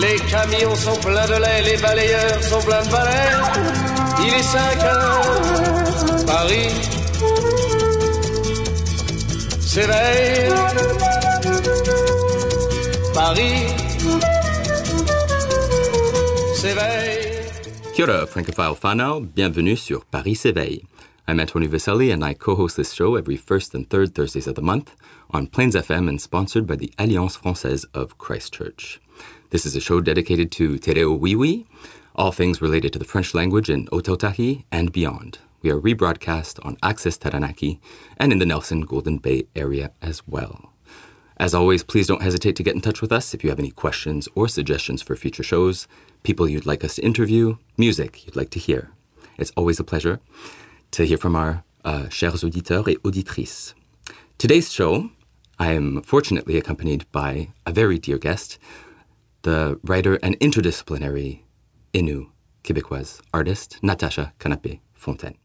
Les camions sont pleins de lait, les balayeurs sont pleins de balais. Il est 5 heures, Paris s'éveille. Paris s'éveille. Kia Francophile whanau. Bienvenue sur Paris s'éveille. I'm Anthony Vaselli and I co-host this show every first and third Thursdays of the month on Plains FM and sponsored by the Alliance Française of Christchurch. This is a show dedicated to Te Reo Wiwi, all things related to the French language in Otautahi and beyond. We are rebroadcast on Access Taranaki and in the Nelson Golden Bay area as well. As always, please don't hesitate to get in touch with us if you have any questions or suggestions for future shows, people you'd like us to interview, music you'd like to hear. It's always a pleasure to hear from our uh, chers auditeurs et auditrices. Today's show, I am fortunately accompanied by a very dear guest, the writer and interdisciplinary Innu Québécoise artist, Natasha Canapé Fontaine.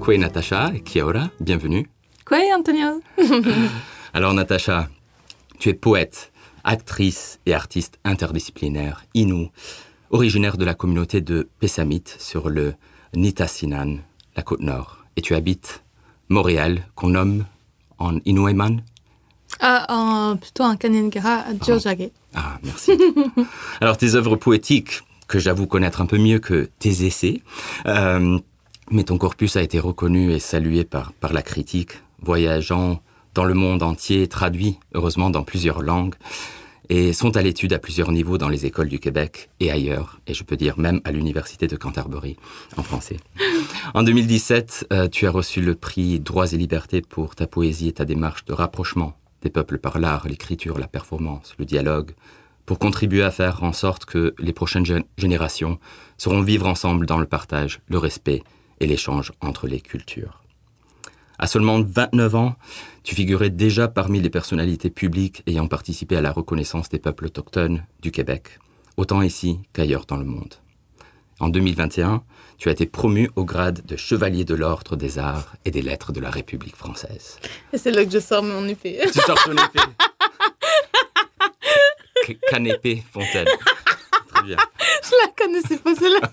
Kwe Natasha? Et Kia ora, bienvenue. Quoi, Antonio? Alors Natacha, tu es poète, actrice et artiste interdisciplinaire Innu, originaire de la communauté de Pessamit sur le Nitassinan, la côte nord. Et tu habites Montréal, qu'on nomme en Inueman? Ah, en, Plutôt en Kaningara, à Djojage. Ah, merci. Alors tes œuvres poétiques, que j'avoue connaître un peu mieux que tes essais, euh, mais ton corpus a été reconnu et salué par, par la critique, voyageant dans le monde entier, traduit heureusement dans plusieurs langues, et sont à l'étude à plusieurs niveaux dans les écoles du Québec et ailleurs, et je peux dire même à l'Université de Canterbury en français. En 2017, euh, tu as reçu le prix Droits et Libertés pour ta poésie et ta démarche de rapprochement des peuples par l'art, l'écriture, la performance, le dialogue, pour contribuer à faire en sorte que les prochaines gén- générations sauront vivre ensemble dans le partage, le respect et l'échange entre les cultures. À seulement 29 ans, tu figurais déjà parmi les personnalités publiques ayant participé à la reconnaissance des peuples autochtones du Québec, autant ici qu'ailleurs dans le monde. En 2021, tu as été promu au grade de chevalier de l'Ordre des Arts et des Lettres de la République française. Et c'est là que je sors mon épée. Tu sors ton épée. Ca- Canépé Fontaine. Très bien. je la connaissais pas, celle-là.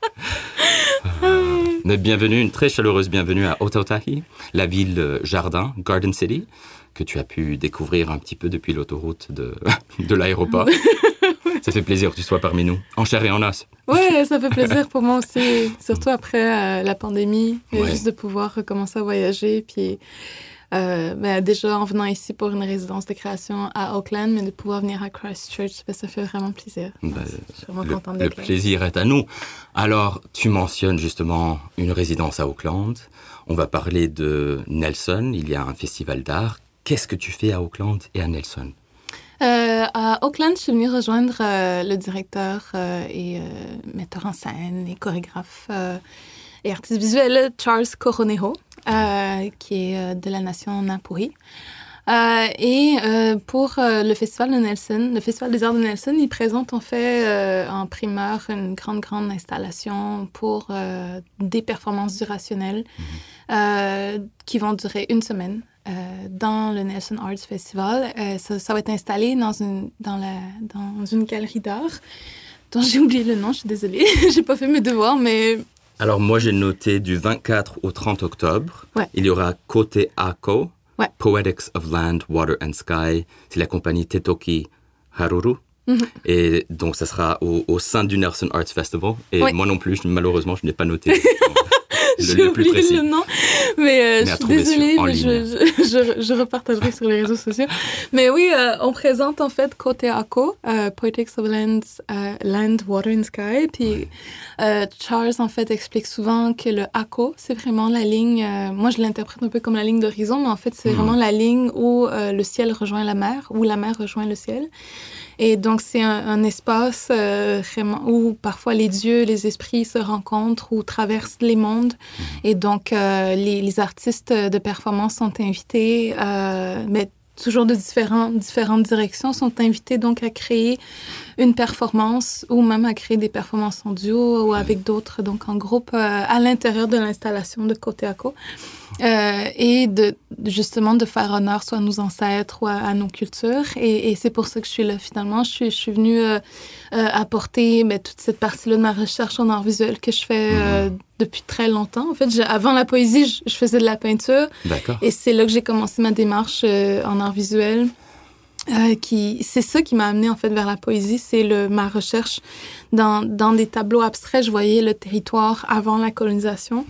Bienvenue, une très chaleureuse bienvenue à Otautahi, la ville euh, jardin, Garden City, que tu as pu découvrir un petit peu depuis l'autoroute de, de l'aéroport. Ça fait plaisir que tu sois parmi nous, en chair et en os. Ouais, ça fait plaisir pour moi aussi, surtout après euh, la pandémie, Ouais. juste de pouvoir recommencer à voyager. Puis euh, ben, déjà en venant ici pour une résidence de création à Auckland, mais de pouvoir venir à Christchurch, ben, ça fait vraiment plaisir. Ben, Je suis vraiment le, contente le d'être plaisir est à nous. Alors, tu mentionnes justement une résidence à Auckland. On va parler de Nelson. Il y a un festival d'art. Qu'est-ce que tu fais à Auckland et à Nelson? Euh, à Auckland, je suis venue rejoindre euh, le directeur euh, et metteur en scène et chorégraphe et artiste visuel Charles Coronejo, qui est euh, de la nation Napuri. Euh, et euh, pour euh, le festival de Nelson, le festival des arts de Nelson, il présente en fait euh, en primeur une grande, grande installation pour euh, des performances du rationnel euh, qui vont durer une semaine euh, dans le Nelson Arts Festival. Euh, ça, ça va être installé dans une, dans la, dans une galerie d'art dont j'ai oublié le nom, je suis désolée. j'ai pas fait mes devoirs, mais Alors, moi, j'ai noté du 24 au 30 octobre. Ouais. Il y aura Kote Ako, Ouais. Poetics of Land, Water and Sky. C'est la compagnie Tetoki Haruru. Mhm. Et donc, ça sera au, au sein du Nelson Arts Festival. Et Oui. moi non plus, je- malheureusement, je n'ai pas noté. J'ai oublié le nom, mais, euh, Mais je à suis désolée, mais je, je, repartagerai sur les réseaux sociaux. Mais oui, euh, on présente en fait côté ACO, euh, Poetics of Lands, euh, Land, Water and Sky. Puis Charles en fait explique souvent que le ACO, c'est vraiment la ligne, moi je l'interprète un peu comme la ligne d'horizon, mais en fait c'est Mhm. vraiment la ligne où le ciel rejoint la mer, où la mer rejoint le ciel. Et donc, c'est un, un espace euh, vraiment où parfois les dieux, les esprits se rencontrent ou traversent les mondes. Et donc, euh, les, les artistes de performance sont invités, euh, mais toujours de différentes directions, sont invités donc à créer une performance ou même à créer des performances en duo ou avec d'autres, donc en groupe, euh, à l'intérieur de l'installation de côté à côté. Euh, et de justement de faire honneur soit à nos ancêtres ou à, à nos cultures. Et, et c'est pour ça que je suis là finalement. Je suis, je suis venue euh, euh, apporter ben, toute cette partie-là de ma recherche en art visuel que je fais euh, depuis très longtemps. En fait, avant la poésie, je, je faisais de la peinture. D'accord. Et c'est là que j'ai commencé ma démarche euh, en art visuel. Euh, qui, c'est ça qui m'a amené en fait vers la poésie, c'est le ma recherche dans, dans des tableaux abstraits. Je voyais le territoire avant la colonisation,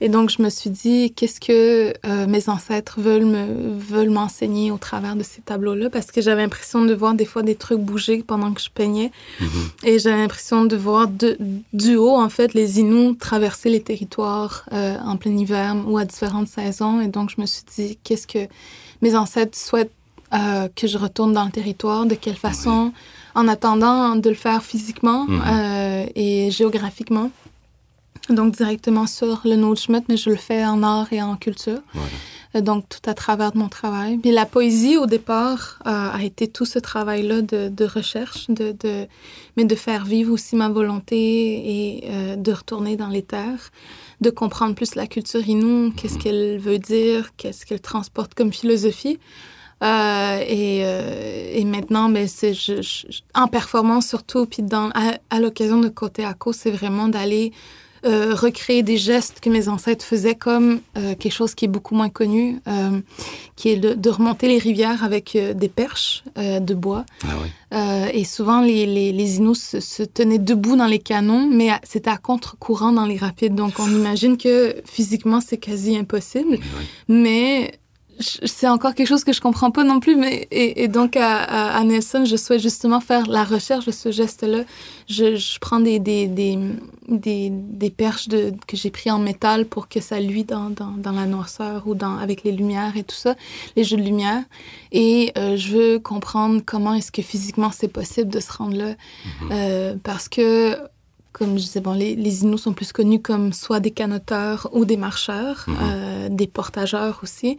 et donc je me suis dit qu'est-ce que euh, mes ancêtres veulent me veulent m'enseigner au travers de ces tableaux-là, parce que j'avais l'impression de voir des fois des trucs bouger pendant que je peignais, et j'avais l'impression de voir de, du haut en fait les Inuits traverser les territoires euh, en plein hiver ou à différentes saisons, et donc je me suis dit qu'est-ce que mes ancêtres souhaitent euh, que je retourne dans le territoire, de quelle façon, en attendant de le faire physiquement Mhm. euh, et géographiquement. Donc directement sur le Notchmut, mais je le fais en art et en culture. Voilà. Euh, Donc tout à travers de mon travail. Puis la poésie, au départ, a été tout ce travail-là de, de recherche, de, de, mais de faire vivre aussi ma volonté et de retourner dans les terres, de comprendre plus la culture inou, qu'est-ce qu'elle veut dire, qu'est-ce qu'elle transporte comme philosophie. Euh, et, euh, et maintenant, ben, c'est en performance surtout, puis dans, à, à l'occasion de Côté ACO, c'est vraiment d'aller euh, recréer des gestes que mes ancêtres faisaient comme quelque chose qui est beaucoup moins connu, qui est de, de remonter les rivières avec des perches de bois. Ah et souvent, les, les, les Inuits se, se tenaient debout dans les canons, mais à- c'était à contre-courant dans les rapides. Donc, on imagine que physiquement, c'est quasi impossible. Mais c'est encore quelque chose que je comprends pas non plus. Mais, et, et donc, à, à, à Nelson, je souhaite justement faire la recherche de ce geste-là. Je, je prends des, des, des, des, des perches de, que j'ai pris en métal pour que ça luit dans, dans, dans la noirceur ou dans, avec les lumières et tout ça, les jeux de lumière. Et euh, je veux comprendre comment est-ce que physiquement c'est possible de se rendre là. Euh, parce que, comme je disais, bon, les, les Inuits sont plus connus comme soit des canoteurs ou des marcheurs, Mhm. euh, des portageurs aussi.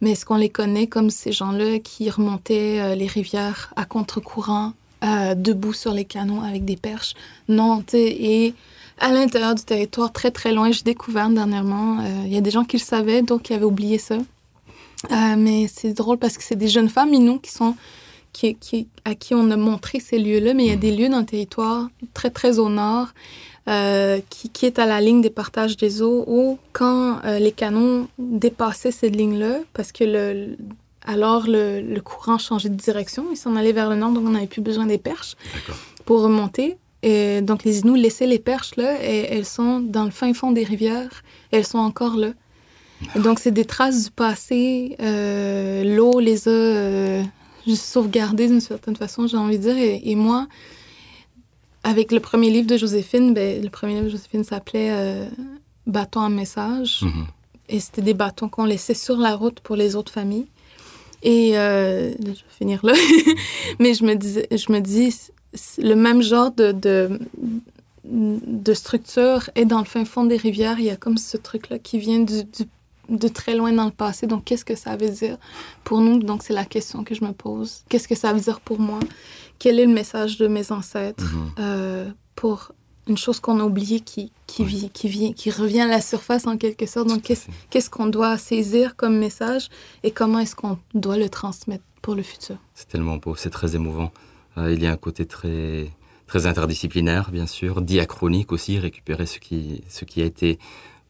Mais est-ce qu'on les connaît comme ces gens-là qui remontaient euh, les rivières à contre-courant, euh, debout sur les canaux avec des perches? Non, tu sais, et à l'intérieur du territoire, très très loin, j'ai découvert dernièrement, il y a des gens qui le savaient, donc qui avaient oublié ça. Mais c'est drôle parce que c'est des jeunes femmes Inuits qui sont qui, qui, à qui on a montré ces lieux-là, mais il y a des lieux dans le territoire très, très au nord euh, qui, qui est à la ligne des partages des eaux où, quand euh, les canons dépassaient cette ligne-là, parce que le, alors le, le courant changeait de direction, il s'en allait vers le nord, donc on n'avait plus besoin des perches pour remonter. Et donc les Inuits laissaient les perches là, et elles sont dans le fin fond des rivières, et elles sont encore là. Et donc c'est des traces du passé. euh, L'eau les a juste sauvegardées d'une certaine façon, j'ai envie de dire. Et, et moi, avec le premier livre de Joséphine, ben, le premier livre de Joséphine s'appelait euh, Bâton à message. Mhm. Et c'était des bâtons qu'on laissait sur la route pour les autres familles. Et euh, je vais finir là. Mais je me, disais, je me dis, le même genre de, de, de structure est dans le fin fond des rivières. Il y a comme ce truc-là qui vient du, du- de très loin dans le passé. Donc, qu'est-ce que ça veut dire pour nous? Donc, c'est la question que je me pose. Qu'est-ce que ça veut dire pour moi? Quel est le message de mes ancêtres Mhm. euh, pour une chose qu'on a oubliée qui, qui, vit, qui, vient, qui revient à la surface en quelque sorte? Donc, qu'est-ce qu'est-ce qu'on doit saisir comme message et comment est-ce qu'on doit le transmettre pour le futur? C'est tellement beau, c'est très émouvant. Euh, il y a un côté très, très interdisciplinaire, bien sûr, diachronique aussi, récupérer ce qui, ce qui a été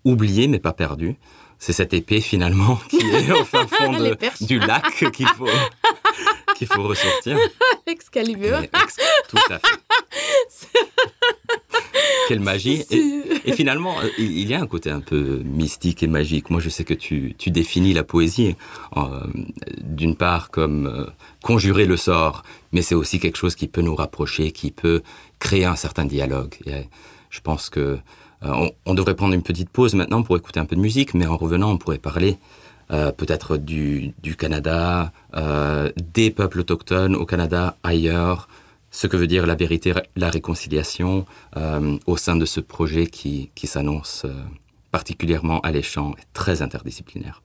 oublié mais pas perdu. C'est cette épée finalement qui est au fin fond de- du lac qu'il faut, qu'il faut ressortir. Excalibur. Ex- Tout à fait. Quelle magie. Et finalement, euh, il y a un côté un peu mystique et magique. Moi, je sais que tu, tu définis la poésie euh, d'une part comme euh, conjurer le sort, mais c'est aussi quelque chose qui peut nous rapprocher, qui peut créer un certain dialogue. Et je pense que on, on, devrait prendre une petite pause maintenant pour écouter un peu de musique, mais en revenant, on pourrait parler peut-être du, Canada, des peuples autochtones au Canada, ailleurs, ce que veut dire la vérité, la réconciliation euh, au sein de ce projet qui, qui s'annonce euh, particulièrement alléchant et très interdisciplinaire.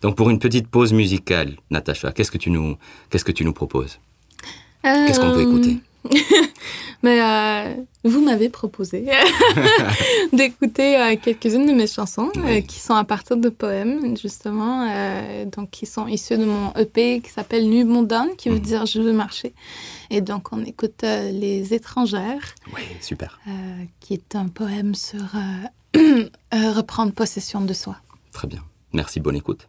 Donc pour une petite pause musicale, Natacha, qu'est-ce que tu nous, qu'est-ce que tu nous proposes? Qu'est-ce qu'on peut écouter? Mais euh, vous m'avez proposé d'écouter euh, quelques-unes de mes chansons euh, qui sont à partir de poèmes, justement, euh, donc qui sont issus de mon EP qui s'appelle Nuit mondaine, qui veut mhm. dire Je veux marcher. Et donc, on écoute Les étrangères. Oui, super. qui est un poème sur reprendre possession de soi. Très bien. Merci, bonne écoute.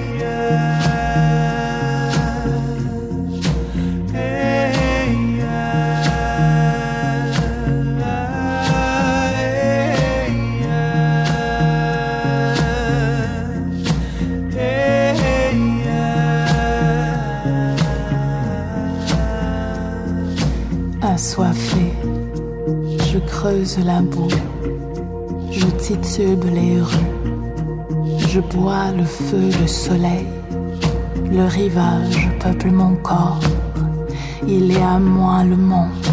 creuse la boue. Je titube les rues, je bois le feu, le soleil, le rivage peuple mon corps, il est à moi le monde,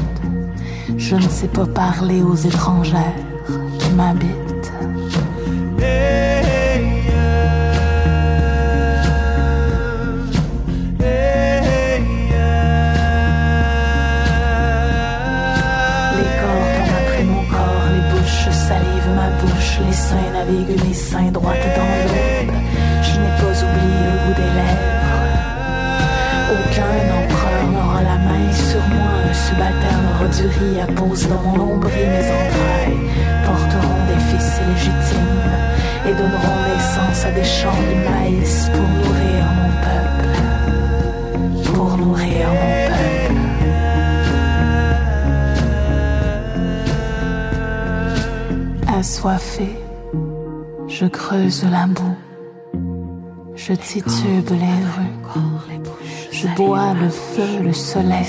je ne sais pas parler aux étrangères qui m'habitent. Seins droites dans l'aube. Je n'ai pas oublié le goût des lèvres. Aucun empereur n'aura la main sur moi. Un subalterne aura du riz à pose dans mon nombril. Mes entrailles porteront des fils illégitimes et donneront naissance à des champs de maïs pour nourrir mon peuple. Pour nourrir mon peuple. Assoiffé je creuse la boue, je titube les rues, je bois le feu, le soleil,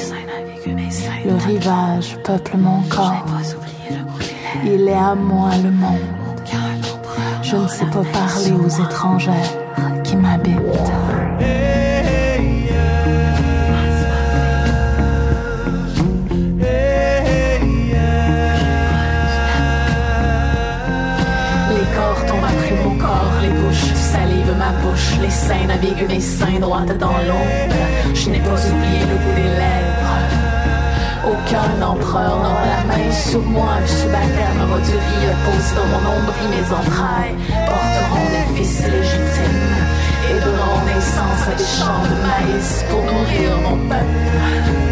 le rivage peuple mon corps. Il est à moi le monde. Je ne sais pas parler aux étrangères les seins naviguent mes seins droites dans l'ombre. Je n'ai pas oublié le goût des lèvres. Aucun empereur n'aura la main sur moi. Subalterne aura du riz pose dans mon ombre et mes entrailles porteront des fils légitimes et donneront naissance à des champs de maïs pour nourrir mon peuple.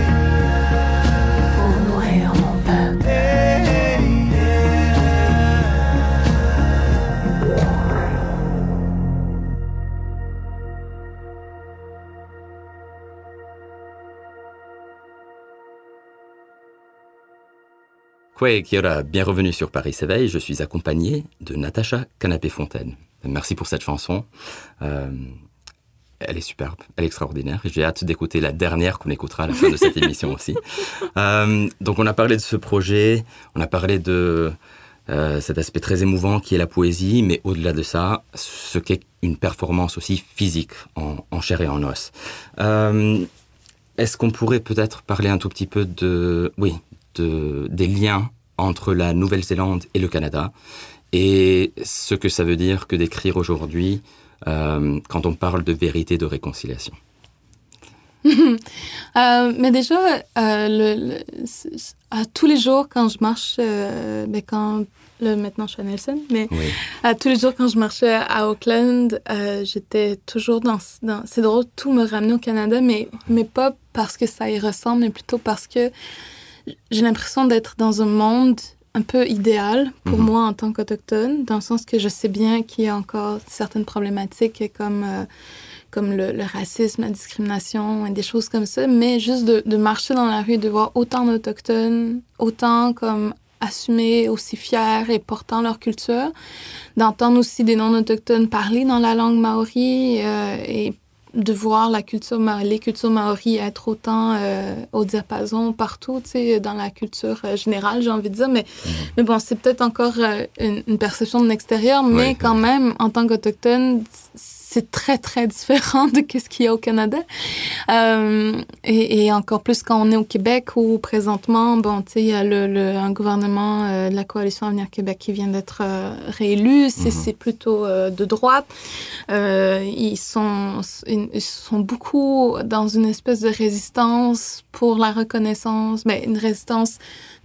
Kwe Kiora, bienvenue sur Paris s'éveille. Je suis accompagné de Natacha Canapé-Fontaine. Merci pour cette chanson. Euh, elle est superbe, elle est extraordinaire. J'ai hâte d'écouter la dernière qu'on écoutera à la fin de cette émission aussi. Euh, donc on a parlé de ce projet, on a parlé de euh, cet aspect très émouvant qui est la poésie, mais au-delà de ça, ce qu'est une performance aussi physique en, en chair et en os. Est-ce qu'on pourrait peut-être parler un tout petit peu de, oui, de, des liens entre la Nouvelle-Zélande et le Canada et ce que ça veut dire que d'écrire aujourd'hui euh, quand on parle de vérité, de réconciliation Euh, mais déjà, euh, le, le- à tous les jours, quand je marche, euh, ben quand, là, maintenant je suis à Nelson, mais Oui. à tous les jours quand je marchais à Auckland, euh, j'étais toujours dans, dans- C'est drôle, tout me ramenait au Canada, mais, mais pas parce que ça y ressemble, mais plutôt parce que j'ai l'impression d'être dans un monde un peu idéal pour Mhm. moi en tant qu'autochtone, dans le sens que je sais bien qu'il y a encore certaines problématiques comme, euh, comme le, le racisme, la discrimination et des choses comme ça, mais juste de, de marcher dans la rue et de voir autant d'autochtones, autant comme assumés, aussi fiers et portant leur culture, d'entendre aussi des non-autochtones parler dans la langue maori euh, et de voir la culture les cultures maoris être autant euh, au diapason partout, tu sais, dans la culture euh, générale, j'ai envie de dire. Mais, mais bon, c'est peut-être encore euh, une, une perception de l'extérieur, mais Oui. quand même, en tant qu'autochtone, c'est très, très différent de ce qu'il y a au Canada. Euh, et, et encore plus quand on est au Québec où présentement, bon, tu sais, il y a le, le- un gouvernement euh, de la coalition Avenir Québec qui vient d'être euh, réélu. C'est c'est plutôt de droite. Ils, sont, ils sont beaucoup dans une espèce de résistance pour la reconnaissance, ben, une résistance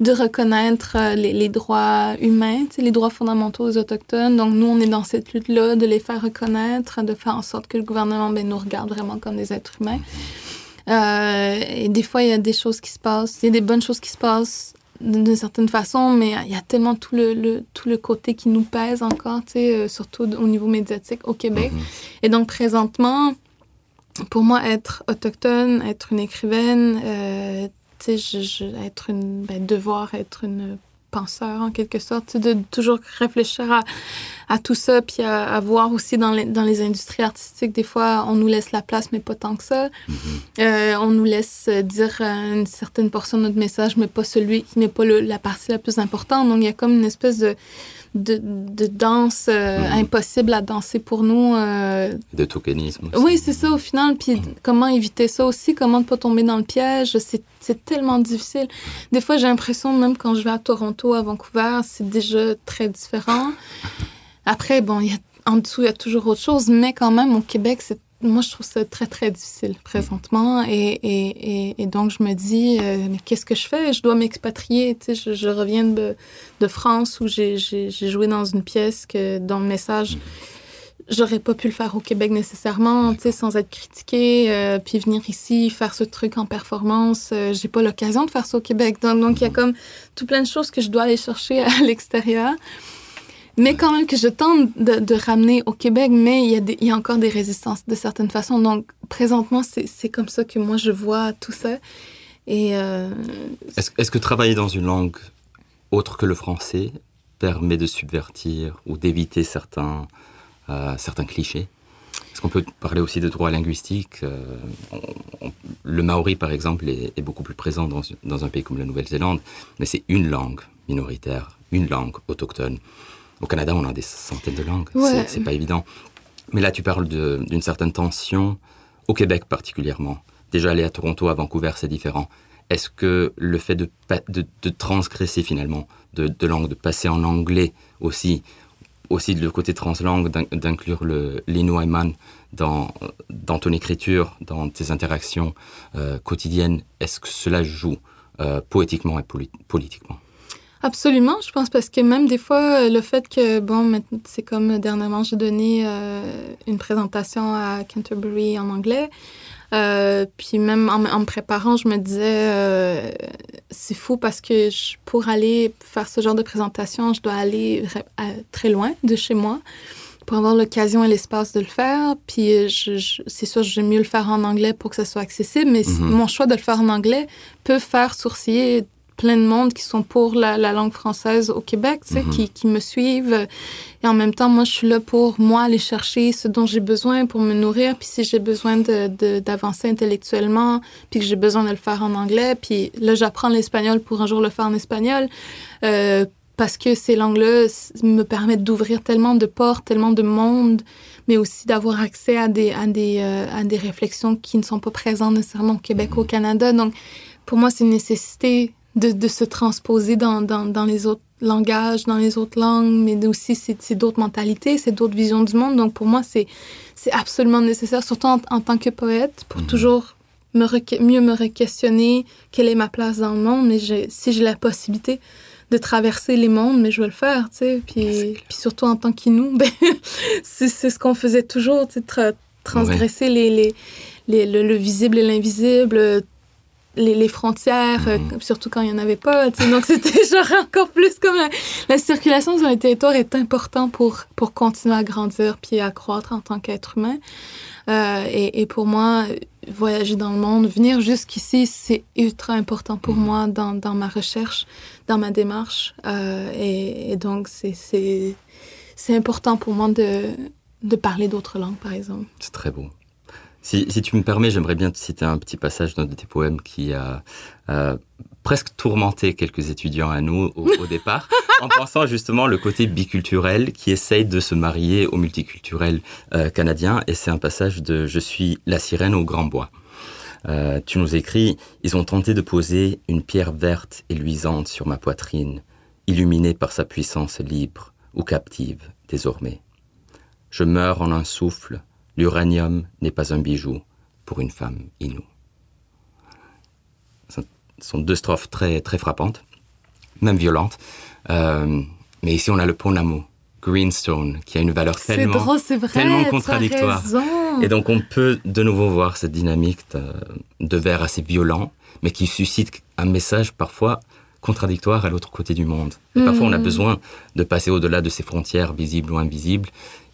de reconnaître les, les droits humains, les droits fondamentaux des Autochtones. Donc, nous, on est dans cette lutte-là de les faire reconnaître, de faire en sorte que le gouvernement ben, nous regarde vraiment comme des êtres humains. Euh, et des fois, il y a des choses qui se passent, il y a des bonnes choses qui se passent d'une certaine façon, mais il y a tellement tout le, le- tout le côté qui nous pèse encore, euh, surtout au niveau médiatique au Québec. Mhm. Et donc, présentement, pour moi, être autochtone, être une écrivaine, euh, je- être une, ben, devoir être une penseur en quelque sorte, de toujours réfléchir à, à tout ça, puis à, à voir aussi dans les, dans les industries artistiques, des fois, on nous laisse la place, mais pas tant que ça. Euh, on nous laisse euh, dire euh, une certaine portion de notre message, mais pas celui qui n'est pas le- la partie la plus importante. Donc, il y a comme une espèce de, de, de danse euh, Mhm. impossible à danser pour nous. euh, De tokenisme aussi. oui, c'est ça au final. Puis comment éviter ça aussi, comment ne pas tomber dans le piège, c'est tellement difficile. Des fois, j'ai l'impression, même quand je vais à Toronto, à Vancouver, c'est déjà très différent. Après, bon, y a, en dessous, il y a toujours autre chose, mais quand même, au Québec, c'est moi, je trouve ça très, très difficile présentement. Et, et, et, et donc, je me dis, euh, mais qu'est-ce que je fais? Je dois m'expatrier. Tu sais, je, je reviens de, de France où j'ai joué dans une pièce que, dont le message j'aurais pas pu le faire au Québec nécessairement, tu sais, sans être critiquée, euh, puis venir ici faire ce truc en performance, euh, j'ai pas l'occasion de faire ça au Québec. Donc, donc il y a comme tout plein de choses que je dois aller chercher à l'extérieur. Mais quand même que je tente de, ramener au Québec, mais il y, a encore des résistances de certaines façons. Donc, présentement, c'est comme ça que moi, je vois tout ça. Euh, Est-ce que travailler dans une langue autre que le français permet de subvertir ou d'éviter certains, euh, certains clichés? Est-ce qu'on peut parler aussi de droit linguistique Euh, Le maori, par exemple, est, beaucoup plus présent dans un pays comme la Nouvelle-Zélande, mais c'est une langue minoritaire, une langue autochtone. Au Canada, on a des centaines de langues, Ouais. c'est- pas évident. Mais là, tu parles d'une certaine tension, au Québec particulièrement. Déjà, aller à Toronto, à Vancouver, c'est différent. Est-ce que le fait de, pa- de, de transgresser finalement de, de langue, de passer en anglais aussi, aussi le côté translangue, d'in- d'inclure l'inuaiman dans, dans ton écriture, dans tes interactions euh, quotidiennes, est-ce que cela joue euh, poétiquement et poli- politiquement? Absolument, je pense, parce que même des fois, euh, le fait que, bon, c'est comme euh, dernièrement, j'ai donné euh, une présentation à Canterbury en anglais. Euh, puis même en, en me préparant, je me disais, euh, c'est fou parce que je- pour aller faire ce genre de présentation, je dois aller à- très loin de chez moi pour avoir l'occasion et l'espace de le faire. Puis je, je- c'est sûr, j'aime mieux le faire en anglais pour que ça soit accessible, mais Mhm. mon choix de le faire en anglais peut faire sourciller plein de monde qui sont pour la, la langue française au Québec, tu sais, qui, qui me suivent. Et en même temps, moi, je suis là pour moi aller chercher ce dont j'ai besoin pour me nourrir. Puis si j'ai besoin de, de- d'avancer intellectuellement, puis que j'ai besoin de le faire en anglais, puis là, j'apprends l'espagnol pour un jour le faire en espagnol. euh, parce que ces langues-là me permettent d'ouvrir tellement de portes, tellement de monde, mais aussi d'avoir accès à des, à, des, euh, à des réflexions qui ne sont pas présentes nécessairement au Québec ou au Canada. Donc, pour moi, c'est une nécessité de, de se transposer dans, dans, dans les autres langages, dans les autres langues, mais aussi c'est c'est d'autres mentalités, c'est d'autres visions du monde. Donc, pour moi, c'est c'est absolument nécessaire, surtout en, en tant que poète, pour toujours me mieux me re-questionner quelle est ma place dans le monde. Mais si j'ai la possibilité de traverser les mondes, mais je vais le faire, tu sais. Puis, puis surtout en tant qu'Inou, ben, c'est c'est ce qu'on faisait toujours, tu sais, tra- transgresser les, les, les- le, le visible et l'invisible, les, les frontières, euh, surtout quand il n'y en avait pas. Donc c'était genre encore plus comme la, la circulation sur les territoires est important pour, pour continuer à grandir puis à croître en tant qu'être humain. Euh, et, et pour moi, voyager dans le monde, venir jusqu'ici, c'est ultra important pour moi dans, dans ma recherche, dans ma démarche. Euh, et, et donc, c'est important pour moi de, de parler d'autres langues, par exemple. C'est très beau. Si, tu me permets, j'aimerais bien te citer un petit passage d'un de tes poèmes qui a presque tourmenté quelques étudiants à nous au, au départ, en pensant justement le côté biculturel qui essaye de se marier au multiculturel euh, canadien. Et c'est un passage de Je suis la sirène au grand bois. Euh, tu nous écris Ils ont tenté de poser une pierre verte et luisante sur ma poitrine, illuminée par sa puissance libre ou captive désormais. Je meurs en un souffle, l'uranium n'est pas un bijou pour une femme inoue. Ce sont deux strophes très, très frappantes, même violentes. Euh, mais ici, on a le Ponamo, Greenstone, qui a une valeur tellement, drôle, c'est vrai. tellement contradictoire. Et donc, on peut de nouveau voir cette dynamique de, de vers assez violents, mais qui suscite un message parfois contradictoire à l'autre côté du monde. Et parfois, on a Mhm. besoin de passer au-delà de ces frontières visibles ou invisibles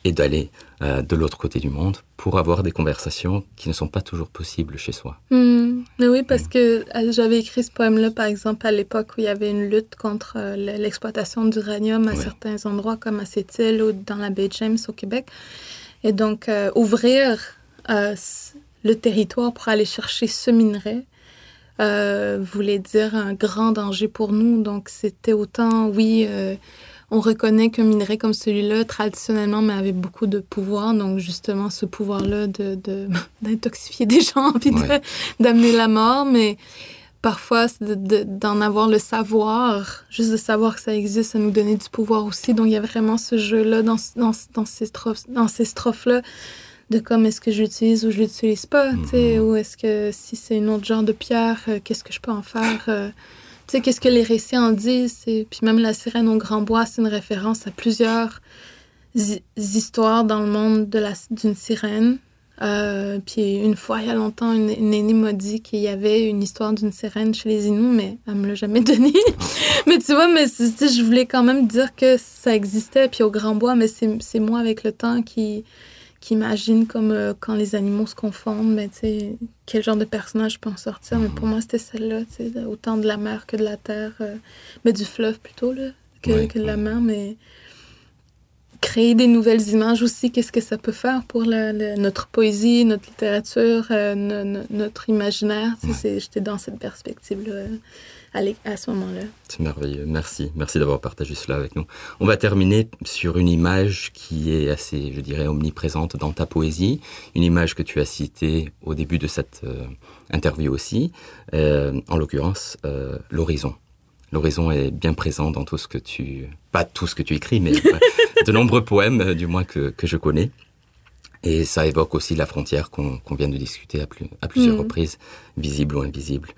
et d'aller euh, de l'autre côté du monde pour avoir des conversations qui ne sont pas toujours possibles chez soi. Hmm. Mais oui, parce que euh, j'avais écrit ce poème-là, par exemple, à l'époque où il y avait une lutte contre euh, le- l'exploitation d'uranium à Ouais. certains endroits, comme à Sept-Îles ou dans la baie James au Québec. Et donc, euh, ouvrir euh, le territoire pour aller chercher ce minerai euh, voulait dire un grand danger pour nous. Donc, c'était autant, oui, euh, on reconnaît qu'un minerai comme celui-là, traditionnellement, mais avait beaucoup de pouvoir. Donc, justement, ce pouvoir-là de, de- d'intoxifier des gens, puis Ouais. d'amener la mort. Mais parfois, de- d'en avoir le savoir, juste de savoir que ça existe, ça nous donnait du pouvoir aussi. Donc, il y a vraiment ce jeu-là dans, dans, dans ces strophes, dans ces strophes-là de comme est-ce que je l'utilise ou je l'utilise pas, sais, ou est-ce que si c'est un autre genre de pierre, euh, qu'est-ce que je peux en faire, euh, tu sais, qu'est-ce que les récits en disent, et puis même la sirène au grand bois, c'est une référence à plusieurs hi- histoires dans le monde d'une sirène. Euh, puis une fois, il y a longtemps, une, aînée m'a dit qu'il y avait une histoire d'une sirène chez les Inuits, mais elle me l'a jamais donnée. mais tu vois, mais je voulais quand même dire que ça existait, puis au Grand Bois, mais c'est moi avec le temps qui, qui imagine comme euh, quand les animaux se confondent, mais tu sais, quel genre de personnage je peux en sortir. Mais pour moi, c'était celle-là, tu sais, de- autant de la mer que de la terre, euh, mais du fleuve plutôt, là, que, Ouais, que de la mer, mais créer des nouvelles images aussi, qu'est-ce que ça peut faire pour la- la- notre poésie, notre littérature, euh, no- no- notre imaginaire? Tu sais, J'étais dans cette perspective-là euh, à, ce moment-là. C'est merveilleux. Merci. Merci d'avoir partagé cela avec nous. On va terminer sur une image qui est assez, je dirais, omniprésente dans ta poésie. Une image que tu as citée au début de cette euh, interview aussi. Euh, en l'occurrence, l'horizon. L'horizon est bien présent dans tout ce que tu... Pas tout ce que tu écris, mais de nombreux poèmes, euh, du moins que, que je connais. Et ça évoque aussi la frontière qu'on vient de discuter à, plus, à plusieurs Mhm. reprises, visible ou invisible.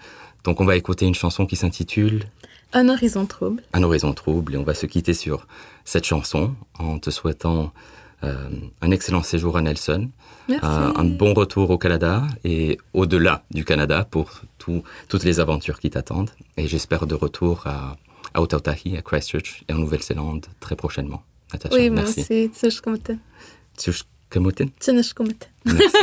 Donc on va écouter une chanson qui s'intitule Un horizon trouble. un horizon trouble et on va se quitter sur cette chanson en te souhaitant euh, un excellent séjour à Nelson, Merci. un, un bon retour au Canada et au-delà du Canada pour tout- toutes les aventures qui t'attendent. Et j'espère de retour à, à Otautahi, à Christchurch et en Nouvelle-Zélande très prochainement. Natacha, Oui, moi merci. aussi. Tsushkumute. Tsushkamoten. Tsunushkumute. Merci.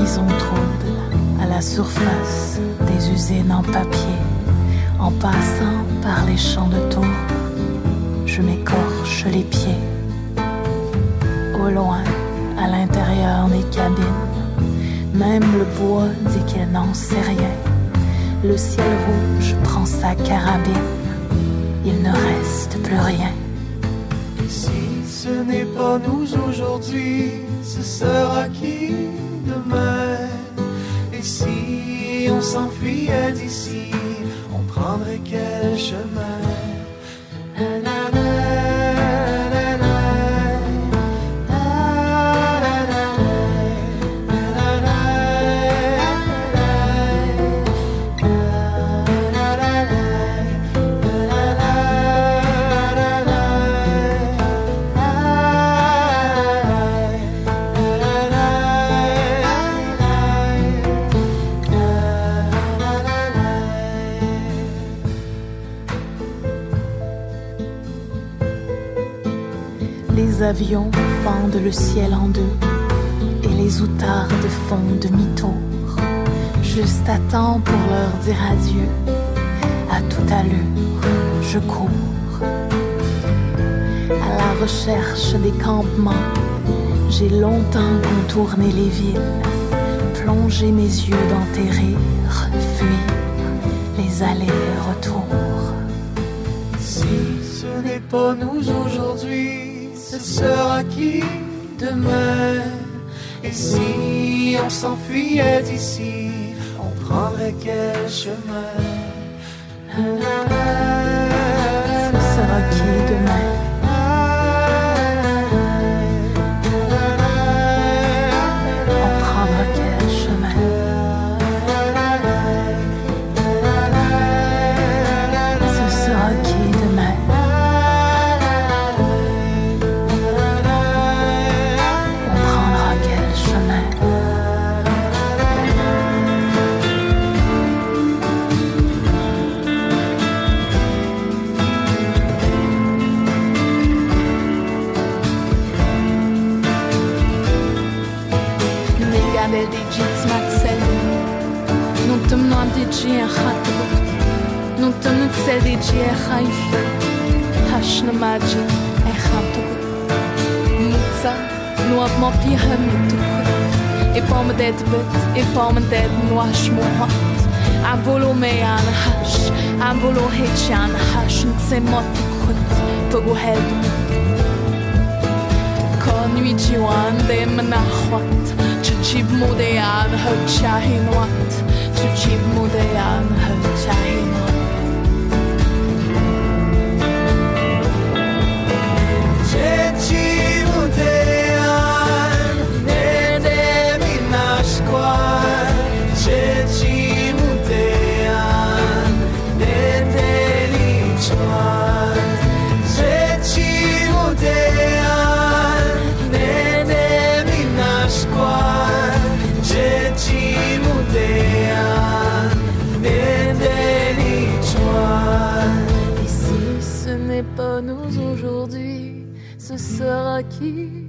Un horizon trouble à la surface des usines en papier. En passant par les champs de tourbe, je m'écorche les pieds. Au loin, à l'intérieur des cabines, même le bois dit qu'il n'en sait rien. Le ciel rouge prend sa carabine. Il ne reste plus rien. Si ce n'est pas nous aujourd'hui, ce sera qui? Et si on s'enfuyait d'ici, on prendrait quel chemin? Les avions fendent le ciel en deux et les outardes font demi-tour, juste à temps pour leur dire adieu. À toute allure, je cours à la recherche des campements. J'ai longtemps contourné les villes, plongé mes yeux dans tes rires, fuir les allers-retours. Si ce n'est pas nous aujourd'hui, sera qui demain? Et si on s'enfuyait d'ici, on prendrait quel chemin? Hacemos todo Konnichiwa de mnahwat Chuchib mudean ho chahinwat Chuchib mudean ho chahinwat pas